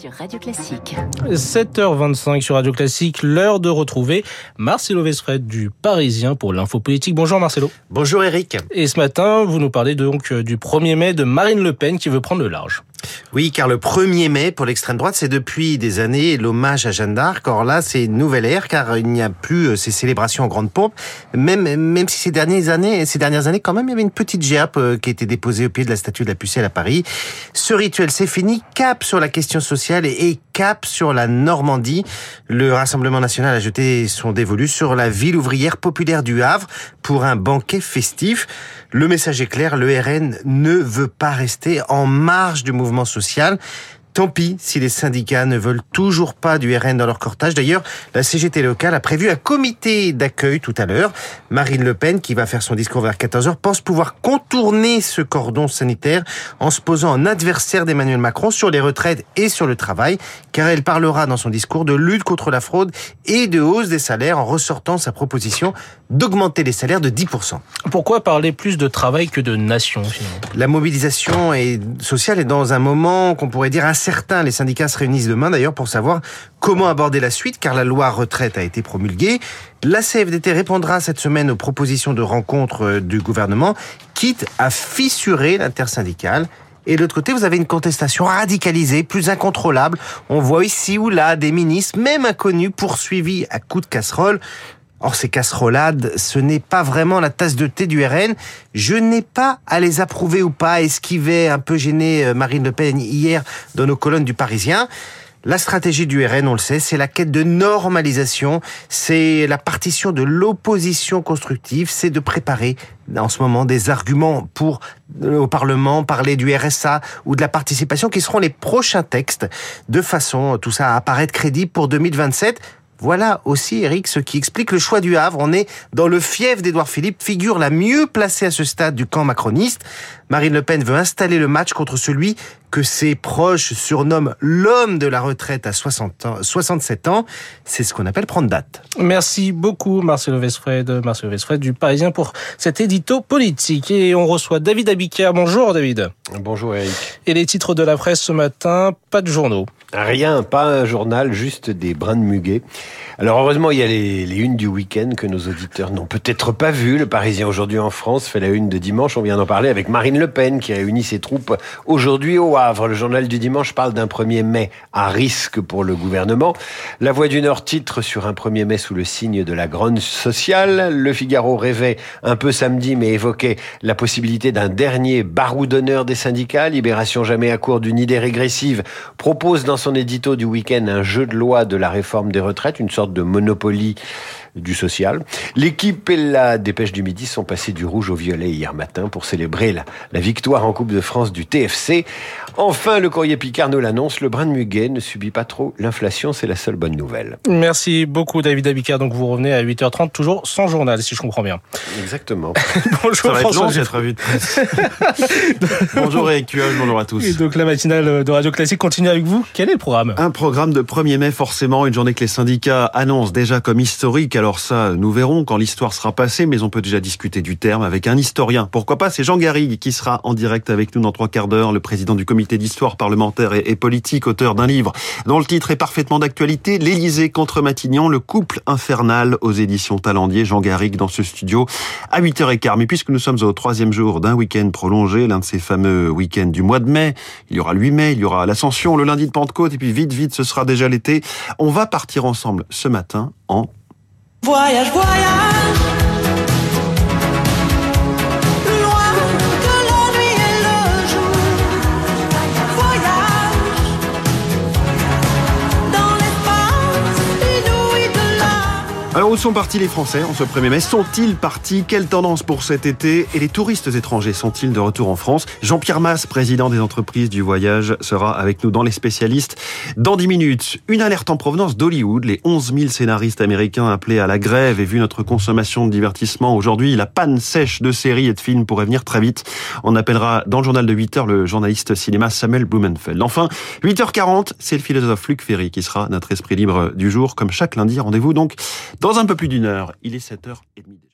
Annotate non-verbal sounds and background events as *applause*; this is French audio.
sur Radio Classique. 7h25 sur Radio Classique, l'heure de retrouver Marcelo Vesfred du Parisien pour l'info politique. Bonjour Marcelo. Bonjour Eric. Et ce matin, vous nous parlez donc du 1er mai de Marine Le Pen qui veut prendre le large. Oui, car le 1er mai pour l'extrême droite, c'est depuis des années l'hommage à Jeanne d'Arc. Or là, c'est une nouvelle ère, car il n'y a plus euh, ces célébrations en grande pompe. Même, même si ces dernières années, ces dernières années, quand même, il y avait une petite géape euh, qui était déposée au pied de la statue de la Pucelle à Paris. Ce rituel, c'est fini. Cap sur la question sociale et cap sur la Normandie. Le Rassemblement national a jeté son dévolu sur la ville ouvrière populaire du Havre pour un banquet festif. Le message est clair, le RN ne veut pas rester en marge du mouvement social. Tant pis si les syndicats ne veulent toujours pas du RN dans leur cortège. D'ailleurs, la CGT locale a prévu un comité d'accueil tout à l'heure. Marine Le Pen, qui va faire son discours vers 14h, pense pouvoir contourner ce cordon sanitaire en se posant en adversaire d'Emmanuel Macron sur les retraites et sur le travail, car elle parlera dans son discours de lutte contre la fraude et de hausse des salaires en ressortant sa proposition d'augmenter les salaires de 10%. Pourquoi parler plus de travail que de nation finalement? La mobilisation sociale est dans un moment qu'on pourrait dire certains, les syndicats se réunissent demain d'ailleurs pour savoir comment aborder la suite, car la loi retraite a été promulguée. La CFDT répondra cette semaine aux propositions de rencontre euh, du gouvernement, quitte à fissurer l'intersyndicale. Et de l'autre côté, vous avez une contestation radicalisée, plus incontrôlable. On voit ici ou là des ministres, même inconnus, poursuivis à coups de casserole. Or, ces casserolades, ce n'est pas vraiment la tasse de thé du RN. Je n'ai pas à les approuver ou pas, esquiver un peu gêné euh, Marine Le Pen hier dans nos colonnes du Parisien. La stratégie du RN, on le sait, c'est la quête de normalisation, c'est la partition de l'opposition constructive, c'est de préparer en ce moment des arguments pour euh, au Parlement, parler du RSA ou de la participation qui seront les prochains textes, de façon tout ça à apparaître crédible pour 2027 voilà aussi, Eric, ce qui explique le choix du Havre. On est dans le fief d'Édouard Philippe, figure la mieux placée à ce stade du camp macroniste. Marine Le Pen veut installer le match contre celui que ses proches surnomment l'homme de la retraite à 60 ans, 67 ans. C'est ce qu'on appelle prendre date. Merci beaucoup, Marcelo Vesfred, Marcelo Vesfred du Parisien pour cet édito politique. Et on reçoit David Abiker. Bonjour, David. Bonjour, Eric. Et les titres de la presse ce matin, pas de journaux. Rien, pas un journal, juste des brins de muguet. Alors heureusement, il y a les, les unes du week-end que nos auditeurs n'ont peut-être pas vues. Le Parisien aujourd'hui en France fait la une de dimanche. On vient d'en parler avec Marine Le Pen qui réunit ses troupes aujourd'hui au Havre. Le journal du dimanche parle d'un 1er mai à risque pour le gouvernement. La Voix du Nord titre sur un 1er mai sous le signe de la grogne sociale. Le Figaro rêvait un peu samedi mais évoquait la possibilité d'un dernier barou d'honneur des syndicats. Libération jamais à court d'une idée régressive propose dans son édito du week-end un jeu de loi de la réforme des retraites, une sorte de monopoly du social. L'équipe et la dépêche du midi sont passés du rouge au violet hier matin pour célébrer la, la victoire en Coupe de France du TFC. Enfin, le courrier Picard nous l'annonce, le brin de muguet ne subit pas trop l'inflation, c'est la seule bonne nouvelle. Merci beaucoup David Abicard. Donc vous revenez à 8h30, toujours sans journal, si je comprends bien. Exactement. *laughs* bonjour François. revue de presse. bonjour Eric bonjour à tous. Et donc la matinale de Radio Classique continue avec vous. Quel est Un programme de 1er mai forcément, une journée que les syndicats annoncent déjà comme historique. Alors ça, nous verrons quand l'histoire sera passée, mais on peut déjà discuter du terme avec un historien. Pourquoi pas C'est Jean Garrigue qui sera en direct avec nous dans trois quarts d'heure, le président du comité d'histoire parlementaire et politique, auteur d'un livre dont le titre est parfaitement d'actualité, L'Élysée contre Matignon, le couple infernal aux éditions Talendier. Jean Garrigue dans ce studio à 8h15. Mais puisque nous sommes au troisième jour d'un week-end prolongé, l'un de ces fameux week-ends du mois de mai, il y aura le 8 mai, il y aura l'Ascension, le lundi de Pentecôte, et puis vite, vite, ce sera déjà l'été. On va partir ensemble ce matin en Voyage, voyage Alors où sont partis les Français en ce 1er mai? Sont-ils partis? Quelle tendance pour cet été? Et les touristes étrangers sont-ils de retour en France? Jean-Pierre Masse, président des entreprises du voyage, sera avec nous dans les spécialistes dans 10 minutes. Une alerte en provenance d'Hollywood. Les 11 000 scénaristes américains appelés à la grève et vu notre consommation de divertissement aujourd'hui, la panne sèche de séries et de films pourrait venir très vite. On appellera dans le journal de 8 heures le journaliste cinéma Samuel Blumenfeld. Enfin, 8h40, c'est le philosophe Luc Ferry qui sera notre esprit libre du jour. Comme chaque lundi, rendez-vous donc dans un peu plus d'une heure, il est 7h30 déjà.